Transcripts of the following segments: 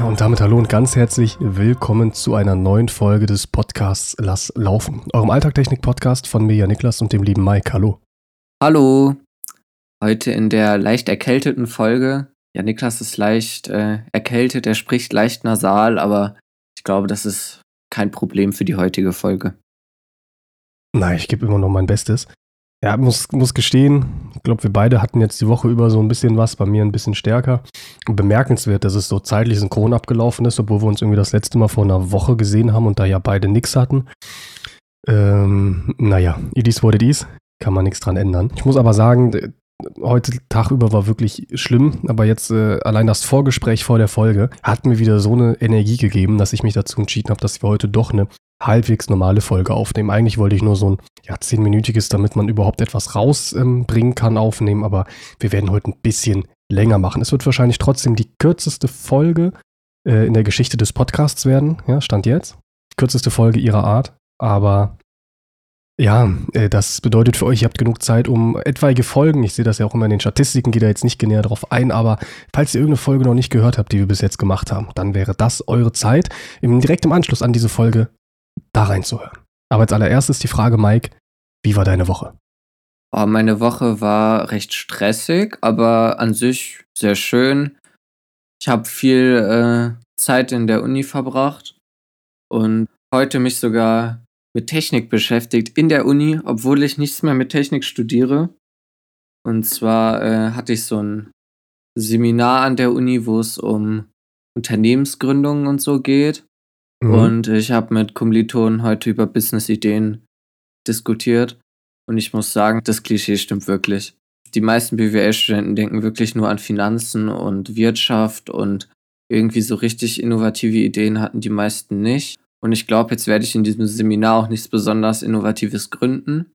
Ja, und damit hallo und ganz herzlich willkommen zu einer neuen Folge des Podcasts Lass laufen. Eurem Alltagtechnik-Podcast von mir, ja Niklas und dem lieben Mike. Hallo. Hallo. Heute in der leicht erkälteten Folge. Ja, Niklas ist leicht äh, erkältet, er spricht leicht nasal, aber ich glaube, das ist kein Problem für die heutige Folge. Nein, ich gebe immer noch mein Bestes. Ja, muss, muss gestehen, ich glaube, wir beide hatten jetzt die Woche über so ein bisschen was, bei mir ein bisschen stärker. Und bemerkenswert, dass es so zeitlich synchron abgelaufen ist, obwohl wir uns irgendwie das letzte Mal vor einer Woche gesehen haben und da ja beide nichts hatten. Ähm, naja, what it is. Kann man nichts dran ändern. Ich muss aber sagen, heute Tag über war wirklich schlimm, aber jetzt äh, allein das Vorgespräch vor der Folge hat mir wieder so eine Energie gegeben, dass ich mich dazu entschieden habe, dass wir heute doch eine halbwegs normale Folge aufnehmen. Eigentlich wollte ich nur so ein ja, zehnminütiges, damit man überhaupt etwas rausbringen ähm, kann, aufnehmen, aber wir werden heute ein bisschen länger machen. Es wird wahrscheinlich trotzdem die kürzeste Folge äh, in der Geschichte des Podcasts werden, ja, stand jetzt. Kürzeste Folge ihrer Art, aber ja, äh, das bedeutet für euch, ihr habt genug Zeit, um etwaige Folgen, ich sehe das ja auch immer in den Statistiken, gehe da jetzt nicht näher drauf ein, aber falls ihr irgendeine Folge noch nicht gehört habt, die wir bis jetzt gemacht haben, dann wäre das eure Zeit, im, direkt im Anschluss an diese Folge da reinzuhören. Aber als allererstes die Frage, Mike, wie war deine Woche? Oh, meine Woche war recht stressig, aber an sich sehr schön. Ich habe viel äh, Zeit in der Uni verbracht und heute mich sogar mit Technik beschäftigt in der Uni, obwohl ich nichts mehr mit Technik studiere. Und zwar äh, hatte ich so ein Seminar an der Uni, wo es um Unternehmensgründungen und so geht. Mhm. Und ich habe mit Kommilitonen heute über Business-Ideen diskutiert. Und ich muss sagen, das Klischee stimmt wirklich. Die meisten BWL-Studenten denken wirklich nur an Finanzen und Wirtschaft und irgendwie so richtig innovative Ideen hatten die meisten nicht. Und ich glaube, jetzt werde ich in diesem Seminar auch nichts besonders Innovatives gründen.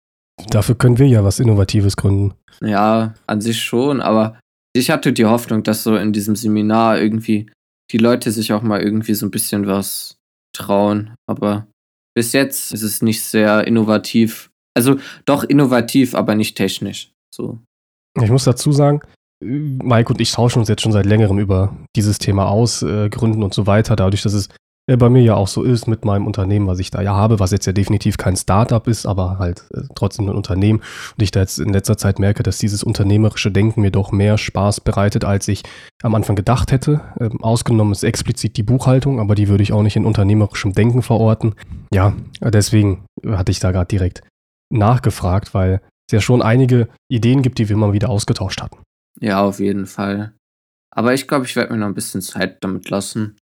Dafür können wir ja was Innovatives gründen. Ja, an sich schon, aber ich hatte die Hoffnung, dass so in diesem Seminar irgendwie die Leute sich auch mal irgendwie so ein bisschen was trauen. Aber bis jetzt ist es nicht sehr innovativ. Also doch innovativ, aber nicht technisch. So. Ich muss dazu sagen, Mike und ich tauschen uns jetzt schon seit längerem über dieses Thema aus, äh, Gründen und so weiter, dadurch, dass es bei mir ja auch so ist mit meinem Unternehmen, was ich da ja habe, was jetzt ja definitiv kein Startup ist, aber halt äh, trotzdem ein Unternehmen. Und ich da jetzt in letzter Zeit merke, dass dieses unternehmerische Denken mir doch mehr Spaß bereitet, als ich am Anfang gedacht hätte. Ähm, ausgenommen ist explizit die Buchhaltung, aber die würde ich auch nicht in unternehmerischem Denken verorten. Ja, deswegen hatte ich da gerade direkt nachgefragt, weil es ja schon einige Ideen gibt, die wir mal wieder ausgetauscht hatten. Ja, auf jeden Fall. Aber ich glaube, ich werde mir noch ein bisschen Zeit damit lassen.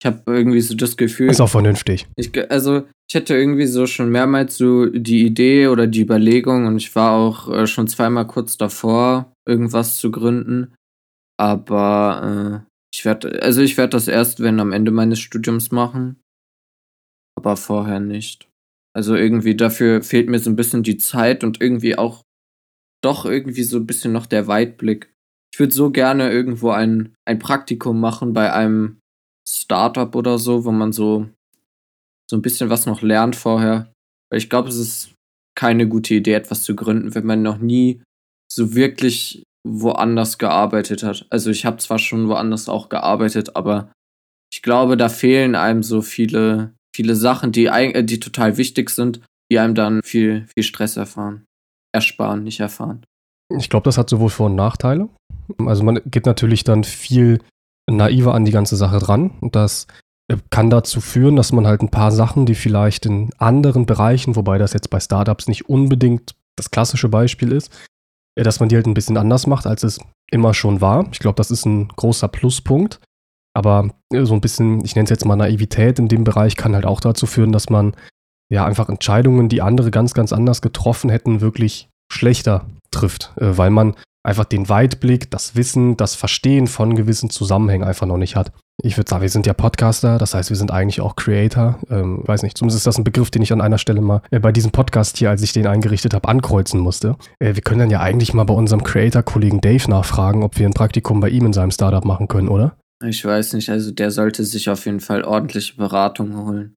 Ich habe irgendwie so das Gefühl. Ist auch vernünftig. Ich, also, ich hatte irgendwie so schon mehrmals so die Idee oder die Überlegung und ich war auch äh, schon zweimal kurz davor, irgendwas zu gründen. Aber äh, ich werde, also ich werde das erst, wenn am Ende meines Studiums machen. Aber vorher nicht. Also irgendwie dafür fehlt mir so ein bisschen die Zeit und irgendwie auch doch irgendwie so ein bisschen noch der Weitblick. Ich würde so gerne irgendwo ein, ein Praktikum machen bei einem Startup oder so, wo man so, so ein bisschen was noch lernt vorher. Weil ich glaube, es ist keine gute Idee, etwas zu gründen, wenn man noch nie so wirklich woanders gearbeitet hat. Also ich habe zwar schon woanders auch gearbeitet, aber ich glaube, da fehlen einem so viele, viele Sachen, die, äh, die total wichtig sind, die einem dann viel, viel Stress erfahren. Ersparen, nicht erfahren. Ich glaube, das hat sowohl Vor- und Nachteile. Also man geht natürlich dann viel naiver an die ganze Sache dran. Und das äh, kann dazu führen, dass man halt ein paar Sachen, die vielleicht in anderen Bereichen, wobei das jetzt bei Startups nicht unbedingt das klassische Beispiel ist, äh, dass man die halt ein bisschen anders macht, als es immer schon war. Ich glaube, das ist ein großer Pluspunkt. Aber äh, so ein bisschen, ich nenne es jetzt mal Naivität in dem Bereich, kann halt auch dazu führen, dass man ja einfach Entscheidungen, die andere ganz, ganz anders getroffen hätten, wirklich schlechter trifft, weil man einfach den Weitblick, das Wissen, das Verstehen von gewissen Zusammenhängen einfach noch nicht hat. Ich würde sagen, wir sind ja Podcaster, das heißt, wir sind eigentlich auch Creator. Ähm, weiß nicht, zumindest ist das ein Begriff, den ich an einer Stelle mal äh, bei diesem Podcast hier, als ich den eingerichtet habe, ankreuzen musste. Äh, wir können dann ja eigentlich mal bei unserem Creator-Kollegen Dave nachfragen, ob wir ein Praktikum bei ihm in seinem Startup machen können, oder? Ich weiß nicht, also der sollte sich auf jeden Fall ordentliche Beratung holen.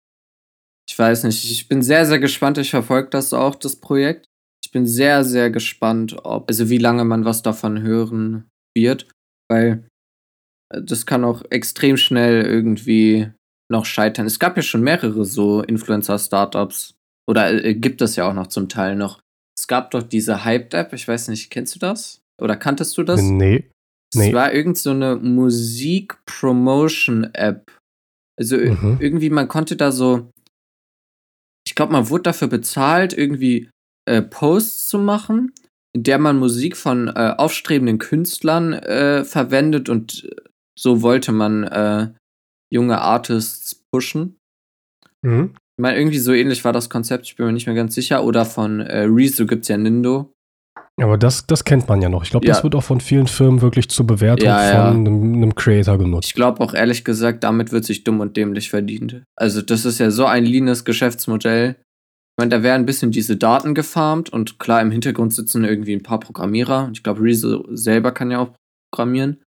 Ich weiß nicht, ich bin sehr, sehr gespannt. Ich verfolge das auch, das Projekt ich bin sehr, sehr gespannt, ob, also wie lange man was davon hören wird, weil das kann auch extrem schnell irgendwie noch scheitern. Es gab ja schon mehrere so Influencer-Startups. Oder äh, gibt es ja auch noch zum Teil noch. Es gab doch diese Hyped-App, ich weiß nicht, kennst du das? Oder kanntest du das? Nee. nee. Es war irgend so eine Musik-Promotion-App. Also mhm. irgendwie, man konnte da so, ich glaube, man wurde dafür bezahlt, irgendwie äh, Posts zu machen, in der man Musik von äh, aufstrebenden Künstlern äh, verwendet und so wollte man äh, junge Artists pushen. Mhm. Ich meine, irgendwie so ähnlich war das Konzept, ich bin mir nicht mehr ganz sicher. Oder von äh, Rezo gibt es ja Nindo. Aber das, das kennt man ja noch. Ich glaube, ja. das wird auch von vielen Firmen wirklich zur Bewertung ja, ja. von einem, einem, Creator genutzt. Ich glaube auch ehrlich gesagt, damit wird sich dumm und dämlich verdient. Also, das ist ja so ein leanes Geschäftsmodell. Ich meine, da werden ein bisschen diese Daten gefarmt und klar, im Hintergrund sitzen irgendwie ein paar Programmierer. Ich glaube, Rezo selber kann ja auch programmieren.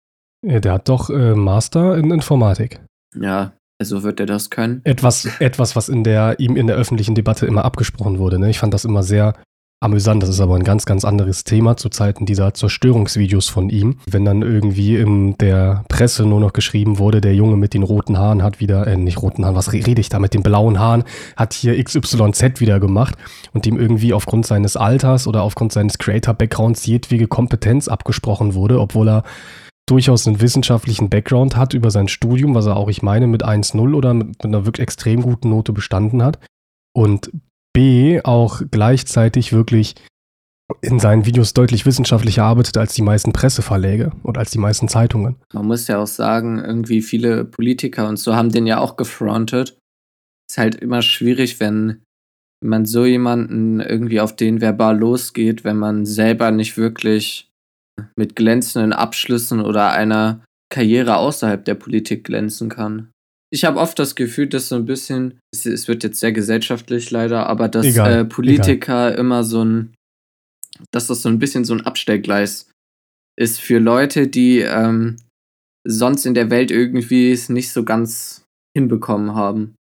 Ja, der hat doch äh, Master in Informatik. Ja, also wird er das können. Etwas, etwas, was in der, ihm in der öffentlichen Debatte immer abgesprochen wurde. Ne? Ich fand das immer sehr amüsant. Das ist aber ein ganz, ganz anderes Thema zu Zeiten dieser Zerstörungsvideos von ihm. Wenn dann irgendwie in der Presse nur noch geschrieben wurde, der Junge mit den roten Haaren hat wieder, äh, nicht roten Haaren, was rede ich da, mit den blauen Haaren, hat hier XYZ wieder gemacht und ihm irgendwie aufgrund seines Alters oder aufgrund seines Creator-Backgrounds jedwege Kompetenz abgesprochen wurde, obwohl er durchaus einen wissenschaftlichen Background hat über sein Studium, was er auch, ich meine, mit 1.0 oder mit, mit einer wirklich extrem guten Note bestanden hat. Und B, auch gleichzeitig wirklich in seinen Videos deutlich wissenschaftlicher arbeitet als die meisten Presseverläge und als die meisten Zeitungen. Man muss ja auch sagen, irgendwie viele Politiker und so haben den ja auch gefrontet. Ist halt immer schwierig, wenn man so jemanden irgendwie auf den verbal losgeht, wenn man selber nicht wirklich mit glänzenden Abschlüssen oder einer Karriere außerhalb der Politik glänzen kann. Ich habe oft das Gefühl, dass so ein bisschen, es, wird jetzt sehr gesellschaftlich leider, aber dass egal, äh, Politiker egal. immer so ein, dass das so ein bisschen so ein Abstellgleis ist für Leute, die ähm, sonst in der Welt irgendwie es nicht so ganz hinbekommen haben.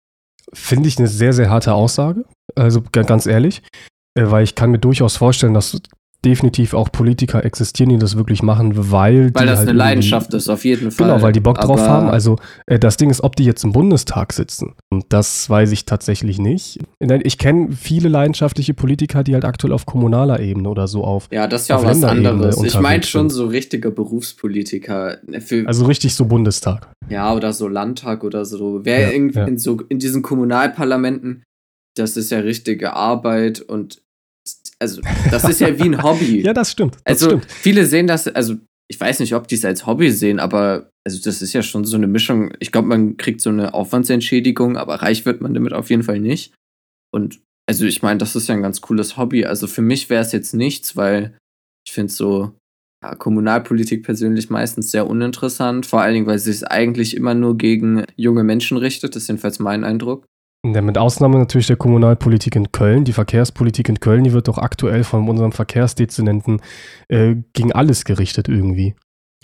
Finde ich eine sehr, sehr harte Aussage. Also ganz ehrlich, äh, weil ich kann mir durchaus vorstellen, dass definitiv auch Politiker existieren, die das wirklich machen, weil. Weil das halt eine Leidenschaft ist, auf jeden Fall. Genau, weil die Bock drauf haben. Also äh, das Ding ist, ob die jetzt im Bundestag sitzen. Und das weiß ich tatsächlich nicht. Ich kenne viele leidenschaftliche Politiker, die halt aktuell auf kommunaler Ebene oder so auf. Ja, das ist ja auch was anderes. Ich meine schon so richtige Berufspolitiker. also richtig so Bundestag. Ja, oder so Landtag oder so. Wer ja, irgendwie ja. in so in diesen Kommunalparlamenten, das ist ja richtige Arbeit und also das ist ja wie ein Hobby. ja, das stimmt. Das also stimmt. viele sehen das, also ich weiß nicht, ob die es als Hobby sehen, aber also das ist ja schon so eine Mischung. Ich glaube, man kriegt so eine Aufwandsentschädigung, aber reich wird man damit auf jeden Fall nicht. Und also ich meine, das ist ja ein ganz cooles Hobby. Also für mich wäre es jetzt nichts, weil ich finde so ja, Kommunalpolitik persönlich meistens sehr uninteressant. Vor allen Dingen, weil sie es eigentlich immer nur gegen junge Menschen richtet. Das ist jedenfalls mein Eindruck. Ja, mit Ausnahme natürlich der Kommunalpolitik in Köln. Die Verkehrspolitik in Köln, die wird doch aktuell von unserem Verkehrsdezernenten äh, gegen alles gerichtet irgendwie.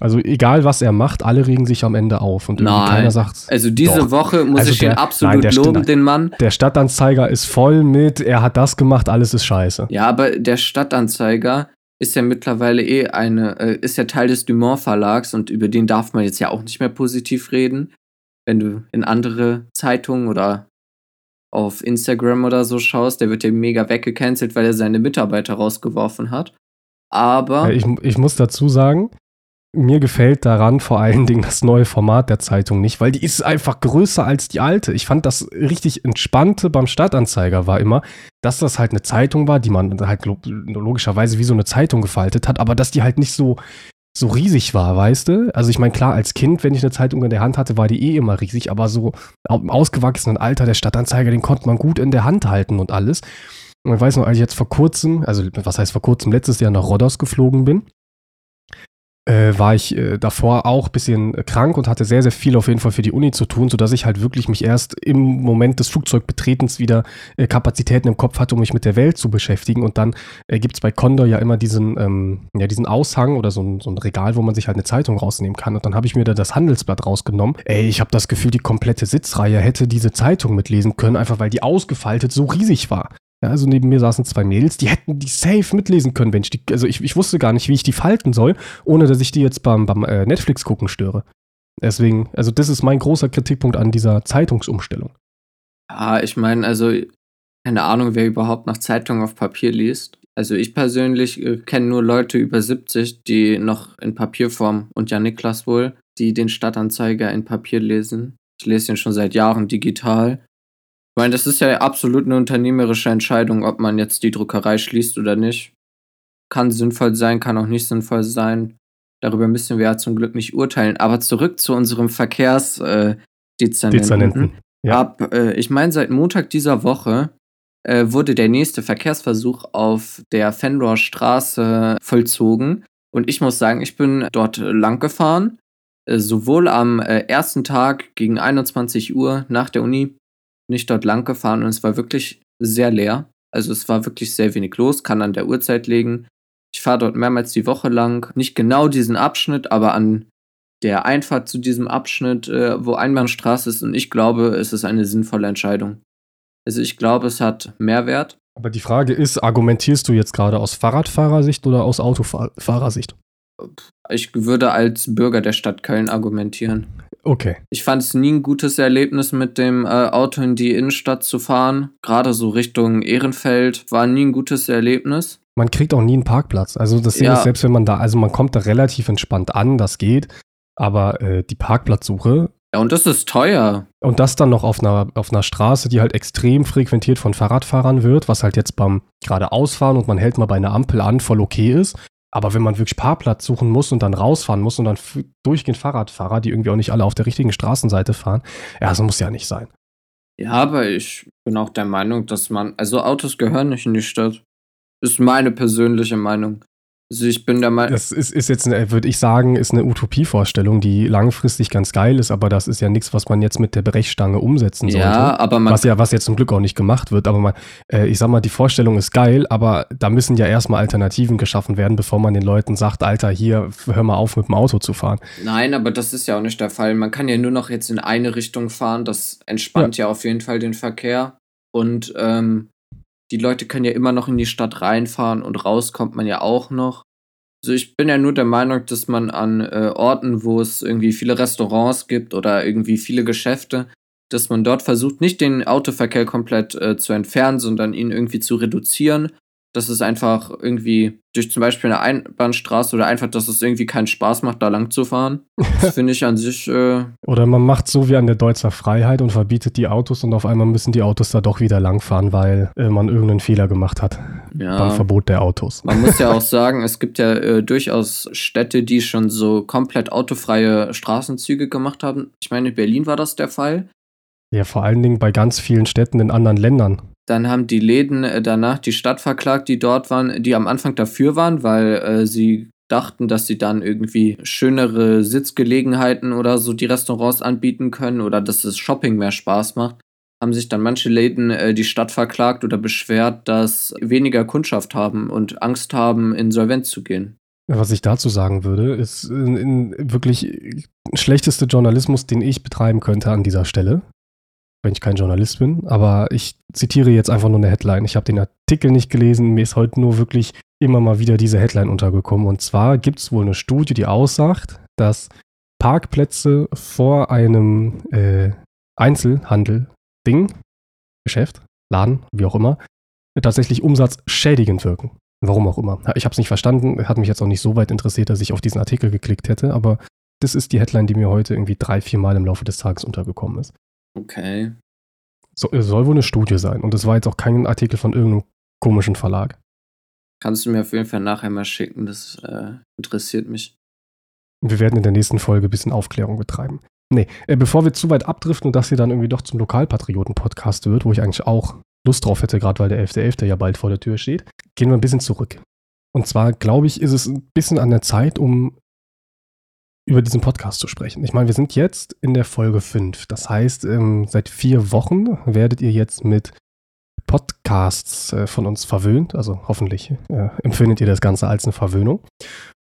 Also egal was er macht, alle regen sich am Ende auf und nein. keiner sagt. Also diese doch. Woche muss also ich der, ihn absolut nein, loben, den Mann. Der Stadtanzeiger ist voll mit, er hat das gemacht, alles ist scheiße. Ja, aber der Stadtanzeiger ist ja mittlerweile eh eine, äh, ist ja Teil des Dumont Verlags und über den darf man jetzt ja auch nicht mehr positiv reden. Wenn du in andere Zeitungen oder auf Instagram oder so schaust, der wird ja mega weggecancelt, weil er seine Mitarbeiter rausgeworfen hat. Aber. Ich, ich muss dazu sagen, mir gefällt daran vor allen Dingen das neue Format der Zeitung nicht, weil die ist einfach größer als die alte. Ich fand das richtig entspannte beim Stadtanzeiger war immer, dass das halt eine Zeitung war, die man halt logischerweise wie so eine Zeitung gefaltet hat, aber dass die halt nicht so so riesig war, weißt du? Also ich meine, klar, als Kind, wenn ich eine Zeitung in der Hand hatte, war die eh immer riesig, aber so im ausgewachsenen Alter der Stadtanzeiger, den konnte man gut in der Hand halten und alles. Und ich weiß noch, als ich jetzt vor kurzem, also was heißt vor kurzem, letztes Jahr nach Rodos geflogen bin, äh, war ich äh, davor auch bisschen krank und hatte sehr, sehr viel auf jeden Fall für die Uni zu tun, sodass ich halt wirklich mich erst im Moment des Flugzeugbetretens wieder äh, Kapazitäten im Kopf hatte, um mich mit der Welt zu beschäftigen. Und dann äh, gibt es bei Condor ja immer diesen, ähm, ja, diesen Aushang oder so ein, so ein Regal, wo man sich halt eine Zeitung rausnehmen kann. Und dann habe ich mir da das Handelsblatt rausgenommen. Ey, ich habe das Gefühl, die komplette Sitzreihe hätte diese Zeitung mitlesen können, einfach weil die ausgefaltet so riesig war. Ja, also neben mir saßen zwei Mädels, die hätten die safe mitlesen können, wenn ich die, also ich, ich wusste gar nicht, wie ich die falten soll, ohne dass ich die jetzt beim, beim äh, Netflix gucken störe. Deswegen, also das ist mein großer Kritikpunkt an dieser Zeitungsumstellung. Ja, ich meine, also keine Ahnung, wer überhaupt noch Zeitungen auf Papier liest. Also ich persönlich äh, kenne nur Leute über 70, die noch in Papierform und ja Niklas wohl, die den Stadtanzeiger in Papier lesen. Ich lese den schon seit Jahren digital. Ich meine, das ist ja absolut eine unternehmerische Entscheidung, ob man jetzt die Druckerei schließt oder nicht. Kann sinnvoll sein, kann auch nicht sinnvoll sein. Darüber müssen wir ja zum Glück nicht urteilen. Aber zurück zu unserem Verkehrsdezernenten. Äh, Dezernenten. Ja. Ab, äh, ich meine, seit Montag dieser Woche äh, wurde der nächste Verkehrsversuch auf der Fenrohr Straße vollzogen. Und ich muss sagen, ich bin dort lang gefahren. Äh, sowohl am äh, ersten Tag gegen 21 Uhr nach der Uni nicht dort lang gefahren und es war wirklich sehr leer. Also es war wirklich sehr wenig los, kann an der Uhrzeit legen. Ich fahre dort mehrmals die Woche lang. Nicht genau diesen Abschnitt, aber an der Einfahrt zu diesem Abschnitt, äh, wo Einbahnstraße ist. Und ich glaube, es ist eine sinnvolle Entscheidung. Also ich glaube, es hat Mehrwert. Aber die Frage ist, argumentierst du jetzt gerade aus Fahrradfahrersicht oder aus Autofahrersicht? Ich würde als Bürger der Stadt Köln argumentieren. Okay. Ich fand es nie ein gutes Erlebnis, mit dem äh, Auto in die Innenstadt zu fahren. Gerade so Richtung Ehrenfeld war nie ein gutes Erlebnis. Man kriegt auch nie einen Parkplatz. Also das Ding ja. ist, selbst wenn man da, also man kommt da relativ entspannt an, das geht. Aber äh, die Parkplatzsuche. Ja, und das ist teuer. Und das dann noch auf einer, auf einer Straße, die halt extrem frequentiert von Fahrradfahrern wird, was halt jetzt beim geradeausfahren und man hält mal bei einer Ampel an, voll okay ist. Aber wenn man wirklich Parkplatz suchen muss und dann rausfahren muss und dann durchgehend Fahrradfahrer, die irgendwie auch nicht alle auf der richtigen Straßenseite fahren, ja, so muss ja nicht sein. Ja, aber ich bin auch der Meinung, dass man, also Autos gehören nicht in die Stadt. Ist meine persönliche Meinung. Also ich bin der Meinung. Das ist, ist jetzt, würde ich sagen, ist eine Utopievorstellung, die langfristig ganz geil ist, aber das ist ja nichts, was man jetzt mit der Brechstange umsetzen sollte. Ja, aber man. Was ja, was jetzt zum Glück auch nicht gemacht wird, aber man, äh, ich sag mal, die Vorstellung ist geil, aber da müssen ja erstmal Alternativen geschaffen werden, bevor man den Leuten sagt, Alter, hier, hör mal auf, mit dem Auto zu fahren. Nein, aber das ist ja auch nicht der Fall. Man kann ja nur noch jetzt in eine Richtung fahren, das entspannt ja, ja auf jeden Fall den Verkehr. Und ähm, die Leute können ja immer noch in die Stadt reinfahren und raus kommt man ja auch noch. Also ich bin ja nur der Meinung, dass man an äh, Orten, wo es irgendwie viele Restaurants gibt oder irgendwie viele Geschäfte, dass man dort versucht, nicht den Autoverkehr komplett äh, zu entfernen, sondern ihn irgendwie zu reduzieren dass es einfach irgendwie durch zum Beispiel eine Einbahnstraße oder einfach, dass es irgendwie keinen Spaß macht, da lang zu fahren. Das finde ich an sich. Äh oder man macht so wie an der Deutzer Freiheit und verbietet die Autos und auf einmal müssen die Autos da doch wieder langfahren, weil äh, man irgendeinen Fehler gemacht hat ja. beim Verbot der Autos. Man muss ja auch sagen, es gibt ja äh, durchaus Städte, die schon so komplett autofreie Straßenzüge gemacht haben. Ich meine, in Berlin war das der Fall. Ja, vor allen Dingen bei ganz vielen Städten in anderen Ländern. Dann haben die Läden äh, danach die Stadt verklagt, die dort waren, die am Anfang dafür waren, weil äh, sie dachten, dass sie dann irgendwie schönere Sitzgelegenheiten oder so die Restaurants anbieten können oder dass das Shopping mehr Spaß macht. Haben sich dann manche Läden äh, die Stadt verklagt oder beschwert, dass weniger Kundschaft haben und Angst haben, insolvent zu gehen. Was ich dazu sagen würde, ist in, in wirklich schlechteste Journalismus, den ich betreiben könnte an dieser Stelle wenn ich kein Journalist bin, aber ich zitiere jetzt einfach nur eine Headline. Ich habe den Artikel nicht gelesen, mir ist heute nur wirklich immer mal wieder diese Headline untergekommen. Und zwar gibt es wohl eine Studie, die aussagt, dass Parkplätze vor einem äh, Einzelhandel, Ding, Geschäft, Laden, wie auch immer, tatsächlich umsatzschädigend wirken. Warum auch immer. Ich habe es nicht verstanden, hat mich jetzt auch nicht so weit interessiert, dass ich auf diesen Artikel geklickt hätte, aber das ist die Headline, die mir heute irgendwie drei, vier Mal im Laufe des Tages untergekommen ist. Okay. So, es soll wohl eine Studie sein und es war jetzt auch kein Artikel von irgendeinem komischen Verlag. Kannst du mir auf jeden Fall nachher mal schicken, das äh, interessiert mich. Wir werden in der nächsten Folge ein bisschen Aufklärung betreiben. Nee, äh, bevor wir zu weit abdriften und das hier dann irgendwie doch zum Lokalpatrioten-Podcast wird, wo ich eigentlich auch Lust drauf hätte, gerade weil der 11.11. .11. ja bald vor der Tür steht, gehen wir ein bisschen zurück. Und zwar, glaube ich, ist es ein bisschen an der Zeit, um über diesen Podcast zu sprechen. Ich meine, wir sind jetzt in der Folge 5. Das heißt, ähm, seit vier Wochen werdet ihr jetzt mit Podcasts äh, von uns verwöhnt. Also hoffentlich äh, empfindet ihr das Ganze als eine Verwöhnung.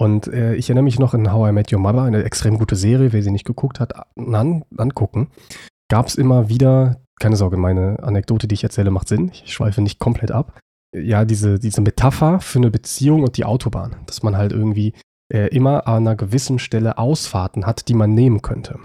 Und äh, ich erinnere mich noch in How I Met Your Mother, eine extrem gute Serie, wer sie nicht geguckt hat, an, angucken. Gab es immer wieder, keine Sorge, meine Anekdote, die ich erzähle, macht Sinn. Ich schweife nicht komplett ab. Ja, diese, diese Metapher für eine Beziehung und die Autobahn. Dass man halt irgendwie äh, immer an einer gewissen Stelle Ausfahrten hat, die man nehmen könnte.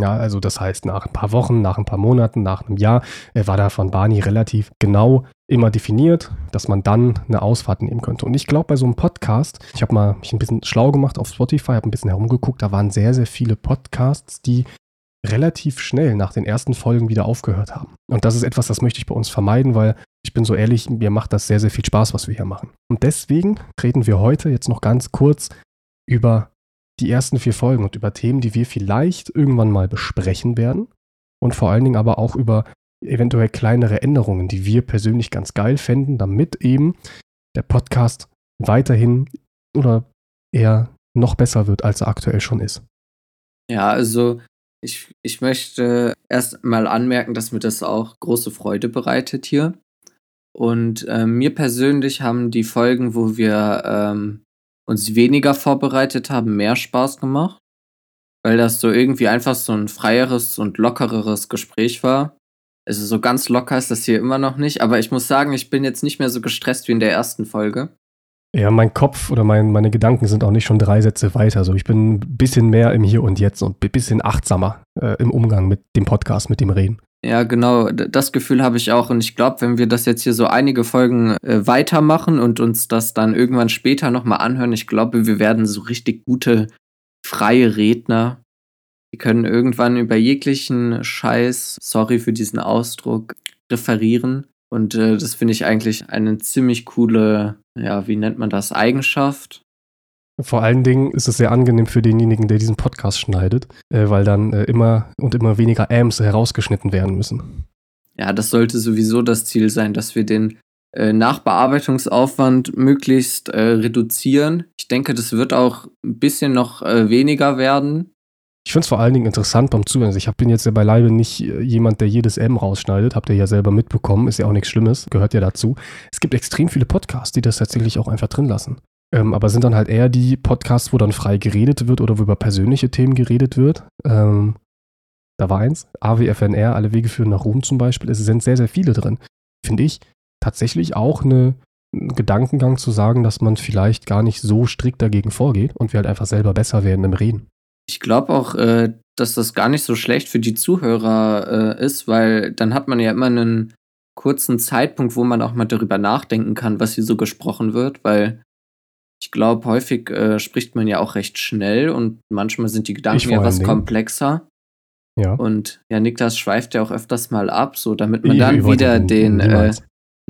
Ja, also das heißt, nach ein paar Wochen, nach ein paar Monaten, nach einem Jahr äh, war da von Barney relativ genau immer definiert, dass man dann eine Ausfahrt nehmen könnte. Und ich glaube, bei so einem Podcast, ich habe mal mich ein bisschen schlau gemacht auf Spotify, habe ein bisschen herumgeguckt, da waren sehr, sehr viele Podcasts, die relativ schnell nach den ersten Folgen wieder aufgehört haben. Und das ist etwas, das möchte ich bei uns vermeiden, weil ich bin so ehrlich, mir macht das sehr, sehr viel Spaß, was wir hier machen. Und deswegen reden wir heute jetzt noch ganz kurz über die ersten vier Folgen und über Themen, die wir vielleicht irgendwann mal besprechen werden. Und vor allen Dingen aber auch über eventuell kleinere Änderungen, die wir persönlich ganz geil fänden, damit eben der Podcast weiterhin oder eher noch besser wird, als er aktuell schon ist. Ja, also ich, ich möchte erst mal anmerken, dass mir das auch große Freude bereitet hier. Und äh, mir persönlich haben die Folgen, wo wir ähm, uns weniger vorbereitet haben, mehr Spaß gemacht. Weil das so irgendwie einfach so ein freieres und lockereres Gespräch war. Also so ganz locker ist das hier immer noch nicht, aber ich muss sagen, ich bin jetzt nicht mehr so gestresst wie in der ersten Folge. Ja, mein Kopf oder mein, meine Gedanken sind auch nicht schon drei Sätze weiter. Also ich bin ein bisschen mehr im Hier und Jetzt und ein bisschen achtsamer äh, im Umgang mit dem Podcast, mit dem Reden. Ja, genau, das Gefühl habe ich auch. Und ich glaube, wenn wir das jetzt hier so einige Folgen äh, weitermachen und uns das dann irgendwann später nochmal anhören, ich glaube, wir werden so richtig gute freie Redner. Die können irgendwann über jeglichen Scheiß, sorry für diesen Ausdruck, referieren. Und äh, das finde ich eigentlich eine ziemlich coole, ja, wie nennt man das, Eigenschaft. Vor allen Dingen ist es sehr angenehm für denjenigen, der diesen Podcast schneidet, äh, weil dann äh, immer und immer weniger Ams herausgeschnitten werden müssen. Ja, das sollte sowieso das Ziel sein, dass wir den äh, Nachbearbeitungsaufwand möglichst äh, reduzieren. Ich denke, das wird auch ein bisschen noch äh, weniger werden. Ich finde es vor allen Dingen interessant beim Zuhören. Also ich bin jetzt ja beileibe nicht äh, jemand, der jedes M rausschneidet. Habt ihr ja selber mitbekommen. Ist ja auch nichts Schlimmes. Gehört ja dazu. Es gibt extrem viele Podcasts, die das tatsächlich auch einfach drin lassen. Ähm, aber sind dann halt eher die Podcasts, wo dann frei geredet wird oder wo über persönliche Themen geredet wird. Ähm, da war eins. AWFNR, alle Wege führen nach Ruhm zum Beispiel. Es sind sehr, sehr viele drin. Finde ich tatsächlich auch eine, ein Gedankengang zu sagen, dass man vielleicht gar nicht so strikt dagegen vorgeht und wir halt einfach selber besser werden im Reden. Ich glaube auch, äh, dass das gar nicht so schlecht für die Zuhörer äh, ist, weil dann hat man ja immer einen kurzen Zeitpunkt, wo man auch mal darüber nachdenken kann, was hier so gesprochen wird, weil ich glaube, häufig äh, spricht man ja auch recht schnell und manchmal sind die Gedanken ja was Dingen. komplexer. Ja. Und ja, Niklas schweift ja auch öfters mal ab, so damit man ich, dann wieder den, äh,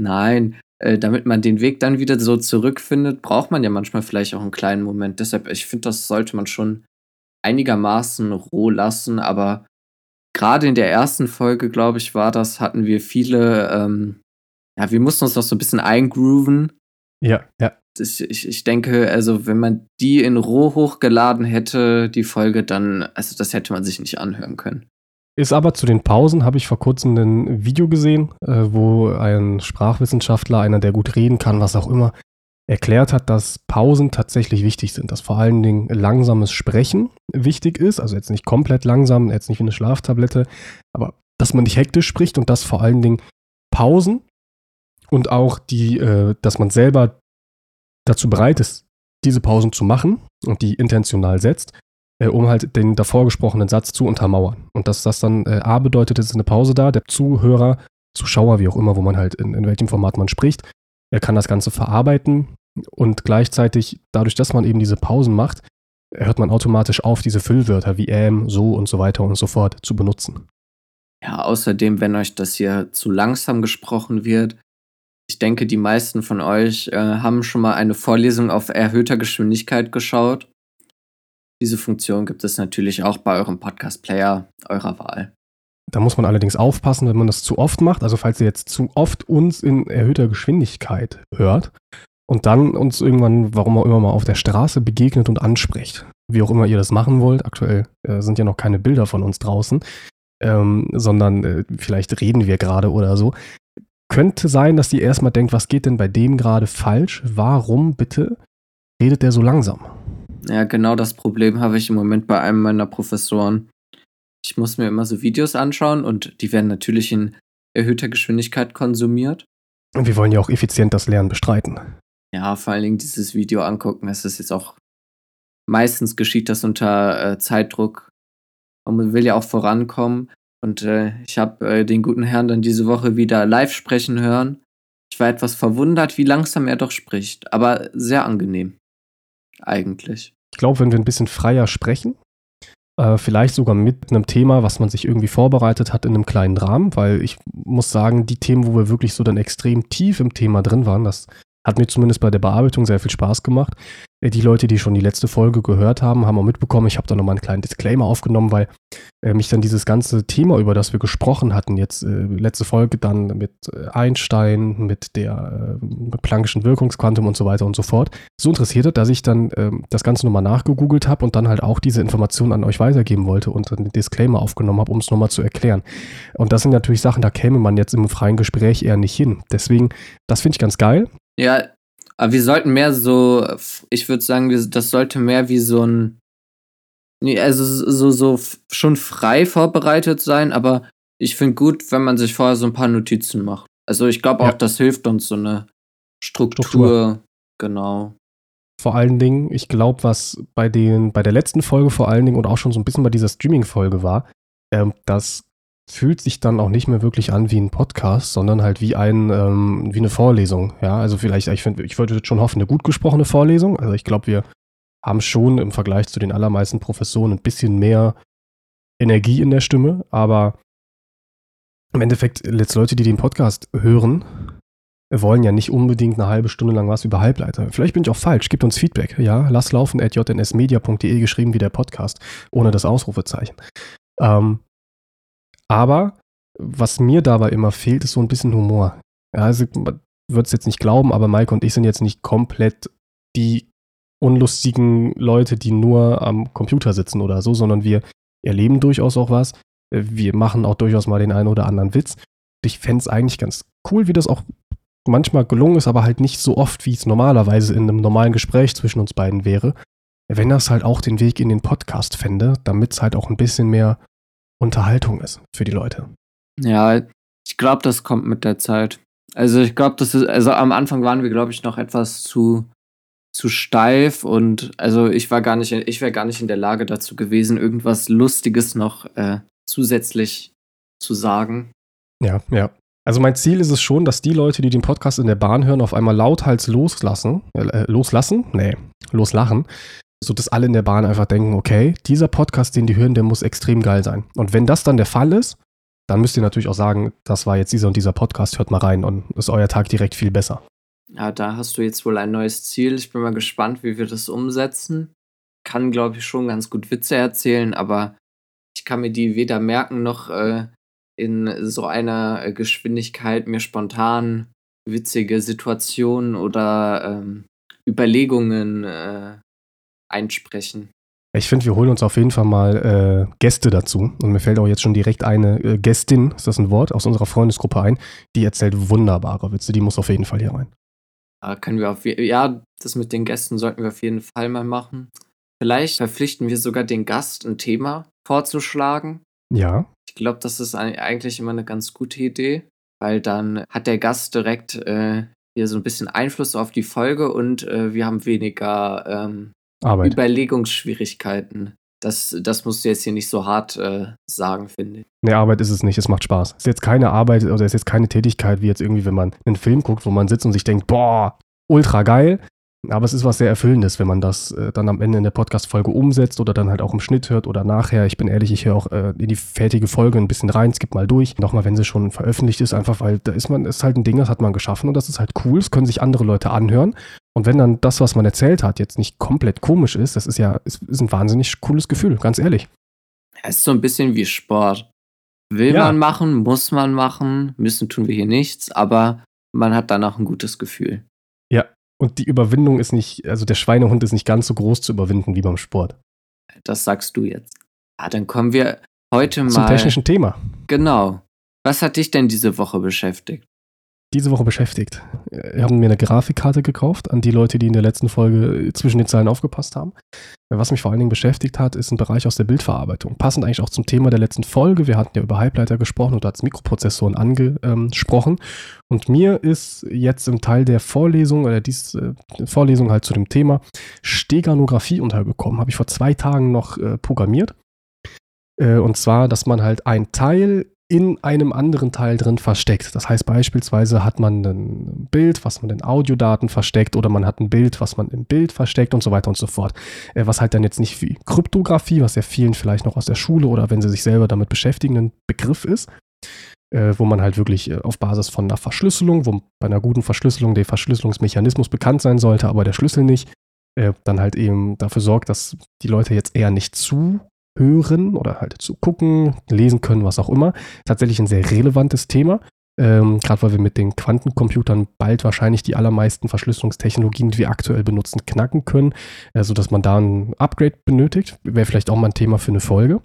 nein, äh, damit man den Weg dann wieder so zurückfindet, braucht man ja manchmal vielleicht auch einen kleinen Moment. Deshalb, ich finde, das sollte man schon einigermaßen roh lassen, aber gerade in der ersten Folge, glaube ich, war das, hatten wir viele, ähm, ja, wir mussten uns noch so ein bisschen eingrooven. Ja, ja. Das, ich, ich denke, also wenn man die in roh hochgeladen hätte, die Folge, dann, also das hätte man sich nicht anhören können. Ist aber zu den Pausen, habe ich vor kurzem ein Video gesehen, äh, wo ein Sprachwissenschaftler, einer, der gut reden kann, was auch immer, erklärt hat, dass Pausen tatsächlich wichtig sind, dass vor allen Dingen langsames Sprechen wichtig ist, also jetzt nicht komplett langsam, jetzt nicht wie eine Schlaftablette, aber dass man nicht hektisch spricht und dass vor allen Dingen Pausen und auch die, äh, dass man selber dazu bereit ist, diese Pausen zu machen und die intentional setzt, äh, um halt den davor gesprochenen Satz zu untermauern. Und dass das dann äh, A bedeutet, es ist eine Pause da, der Zuhörer, Zuschauer, wie auch immer, wo man halt in, in welchem Format man spricht, er kann das Ganze verarbeiten und gleichzeitig, dadurch, dass man eben diese Pausen macht, hört man automatisch auf, diese Füllwörter wie ähm, so und so weiter und so fort zu benutzen. Ja, außerdem, wenn euch das hier zu langsam gesprochen wird, ich denke, die meisten von euch äh, haben schon mal eine Vorlesung auf erhöhter Geschwindigkeit geschaut. Diese Funktion gibt es natürlich auch bei eurem Podcast-Player eurer Wahl. Da muss man allerdings aufpassen, wenn man das zu oft macht. Also falls ihr jetzt zu oft uns in erhöhter Geschwindigkeit hört, und dann uns irgendwann, warum auch immer mal auf der Straße begegnet und anspricht. Wie auch immer ihr das machen wollt. Aktuell äh, sind ja noch keine Bilder von uns draußen, ähm, sondern äh, vielleicht reden wir gerade oder so. Könnte sein, dass die erstmal denkt, was geht denn bei dem gerade falsch? Warum bitte redet der so langsam? Ja, genau das Problem habe ich im Moment bei einem meiner Professoren. Ich muss mir immer so Videos anschauen und die werden natürlich in erhöhter Geschwindigkeit konsumiert. Und wir wollen ja auch effizient das Lernen bestreiten ja, vor allen Dingen dieses Video angucken, es ist jetzt auch meistens geschieht das unter äh, Zeitdruck. Man will ja auch vorankommen. Und äh, ich habe äh, den guten Herrn dann diese Woche wieder live sprechen hören. Ich war etwas verwundert, wie langsam er doch spricht, aber sehr angenehm. Eigentlich. Ich glaube, wenn wir ein bisschen freier sprechen, äh, vielleicht sogar mit einem Thema, was man sich irgendwie vorbereitet hat in einem kleinen Rahmen, weil ich muss sagen, die Themen, wo wir wirklich so dann extrem tief im Thema drin waren, das hat mir zumindest bei der Bearbeitung sehr viel Spaß gemacht. Äh, die Leute, die schon die letzte Folge gehört haben, haben auch mitbekommen, ich habe da nochmal einen kleinen Disclaimer aufgenommen, weil äh, mich dann dieses ganze Thema, über das wir gesprochen hatten, jetzt äh, letzte Folge dann mit äh, Einstein, mit der äh, Planck'schen Wirkungsquantum und so weiter und so fort, so interessiert hat, dass ich dann ähm, das Ganze nochmal nachgegoogelt habe und dann halt auch diese Informationen an euch weitergeben wollte und einen Disclaimer aufgenommen habe, um es nochmal zu erklären. Und das sind natürlich Sachen, da käme man jetzt im freien Gespräch eher nicht hin. Deswegen, das finde ich ganz geil. Ja, aber wir sollten mehr so, ich würde sagen, das sollte mehr wie so ein, also so, so schon frei vorbereitet sein, aber ich finde gut, wenn man sich vorher so ein paar Notizen macht. Also ich glaube auch, ja. das hilft uns so eine Struktur, Struktur. Genau. Vor allen Dingen, ich glaube, was bei den, bei der letzten Folge vor allen Dingen und auch schon so ein bisschen bei dieser Streaming-Folge war, ähm, dass fühlt sich dann auch nicht mehr wirklich an wie ein Podcast, sondern halt wie ein ähm, wie eine Vorlesung. Ja, also vielleicht, ich finde, ich würde schon hoffen, eine gut gesprochene Vorlesung. Also ich glaube, wir haben schon im Vergleich zu den allermeisten Professoren ein bisschen mehr Energie in der Stimme, aber im Endeffekt, jetzt Leute, die den Podcast hören, wollen ja nicht unbedingt eine halbe Stunde lang was über Halbleiter. Vielleicht bin ich auch falsch. Gebt uns Feedback. Ja, lass laufen at jnsmedia.de geschrieben wie der Podcast, ohne das Ausrufezeichen. Ähm, aber was mir dabei immer fehlt, ist so ein bisschen Humor. Ja, also man wird es jetzt nicht glauben, aber Mike und ich sind jetzt nicht komplett die unlustigen Leute, die nur am Computer sitzen oder so, sondern wir erleben durchaus auch was. Wir machen auch durchaus mal den einen oder anderen Witz. Ich fände es eigentlich ganz cool, wie das auch manchmal gelungen ist, aber halt nicht so oft, wie es normalerweise in einem normalen Gespräch zwischen uns beiden wäre. Wenn das halt auch den Weg in den Podcast fände, damit es halt auch ein bisschen mehr Unterhaltung ist für die Leute. Ja, ich glaube, das kommt mit der Zeit. Also ich glaube, das ist, also am Anfang waren wir, glaube ich, noch etwas zu, zu steif und also ich war gar nicht, ich wäre gar nicht in der Lage dazu gewesen, irgendwas Lustiges noch äh, zusätzlich zu sagen. Ja, ja. Also mein Ziel ist es schon, dass die Leute, die den Podcast in der Bahn hören, auf einmal lauthals loslassen, äh, loslassen, nee, loslachen so dass alle in der Bahn einfach denken, okay, dieser Podcast, den die hören, der muss extrem geil sein. Und wenn das dann der Fall ist, dann müsst ihr natürlich auch sagen, das war jetzt dieser und dieser Podcast, hört mal rein und ist euer Tag direkt viel besser. Ja, da hast du jetzt wohl ein neues Ziel. Ich bin mal gespannt, wie wir das umsetzen. Kann, glaube ich, schon ganz gut Witze erzählen, aber ich kann mir die weder merken noch äh, in so einer Geschwindigkeit mir spontan witzige Situationen oder ähm, Überlegungen äh, einsprechen. Ich finde, wir holen uns auf jeden Fall mal äh, Gäste dazu. Und mir fällt auch jetzt schon direkt eine äh, Gästin, ist das ein Wort, aus unserer Freundesgruppe ein, die erzählt wunderbare Witze. Die muss auf jeden Fall hier rein. Ja, können wir auf ja, das mit den Gästen sollten wir auf jeden Fall mal machen. Vielleicht verpflichten wir sogar den Gast, ein Thema vorzuschlagen. Ja. Ich glaube, das ist eigentlich immer eine ganz gute Idee, weil dann hat der Gast direkt äh, hier so ein bisschen Einfluss auf die Folge und äh, wir haben weniger ähm, Arbeit. Überlegungsschwierigkeiten. Das, das musst du jetzt hier nicht so hart äh, sagen, finde ich. Nee, Arbeit ist es nicht, es macht Spaß. Es ist jetzt keine Arbeit oder es ist jetzt keine Tätigkeit, wie jetzt irgendwie, wenn man einen Film guckt, wo man sitzt und sich denkt, boah, ultra geil. Aber es ist was sehr Erfüllendes, wenn man das äh, dann am Ende in der Podcast-Folge umsetzt oder dann halt auch im Schnitt hört oder nachher. Ich bin ehrlich, ich höre auch äh, in die fertige Folge ein bisschen rein, skip mal durch. Nochmal, wenn sie schon veröffentlicht ist, einfach weil da ist man, ist halt ein Ding, das hat man geschaffen und das ist halt cool. Das können sich andere Leute anhören. Und wenn dann das, was man erzählt hat, jetzt nicht komplett komisch ist, das ist ja, ist, ist ein wahnsinnig cooles Gefühl, ganz ehrlich. Es ist so ein bisschen wie Sport. Will ja. man machen, muss man machen, müssen tun wir hier nichts, aber man hat danach ein gutes Gefühl. Ja, und die Überwindung ist nicht, also der Schweinehund ist nicht ganz so groß zu überwinden wie beim Sport. Das sagst du jetzt. Ah, dann kommen wir heute mal. Zum technischen Thema. Genau. Was hat dich denn diese Woche beschäftigt? Diese Woche beschäftigt. Wir haben mir eine Grafikkarte gekauft an die Leute, die in der letzten Folge zwischen den Zeilen aufgepasst haben. Was mich vor allen Dingen beschäftigt hat, ist ein Bereich aus der Bildverarbeitung. Passend eigentlich auch zum Thema der letzten Folge. Wir hatten ja über Halbleiter gesprochen und als Mikroprozessoren angesprochen. Und mir ist jetzt im Teil der Vorlesung oder dies äh, Vorlesung halt zu dem Thema Steganographie untergekommen. Habe ich vor zwei Tagen noch äh, programmiert. Äh, und zwar, dass man halt ein Teil in einem anderen Teil drin versteckt. Das heißt beispielsweise hat man ein Bild, was man in Audiodaten versteckt oder man hat ein Bild, was man im Bild versteckt und so weiter und so fort. Äh, was halt dann jetzt nicht wie Kryptographie, was ja vielen vielleicht noch aus der Schule oder wenn sie sich selber damit beschäftigen, ein Begriff ist, äh, wo man halt wirklich äh, auf Basis von einer Verschlüsselung, wo bei einer guten Verschlüsselung der Verschlüsselungsmechanismus bekannt sein sollte, aber der Schlüssel nicht, dann halt eben dafür sorgt, dass die Leute jetzt eher nicht zu hören oder halt zu gucken, lesen können, was auch immer. Tatsächlich ein sehr relevantes Thema. Ähm, Gerade weil wir mit den Quantencomputern bald wahrscheinlich die allermeisten Verschlüsselungstechnologien, die wir aktuell benutzen, knacken können, äh, sodass man da ein Upgrade benötigt. Wäre vielleicht auch mal ein Thema für eine Folge.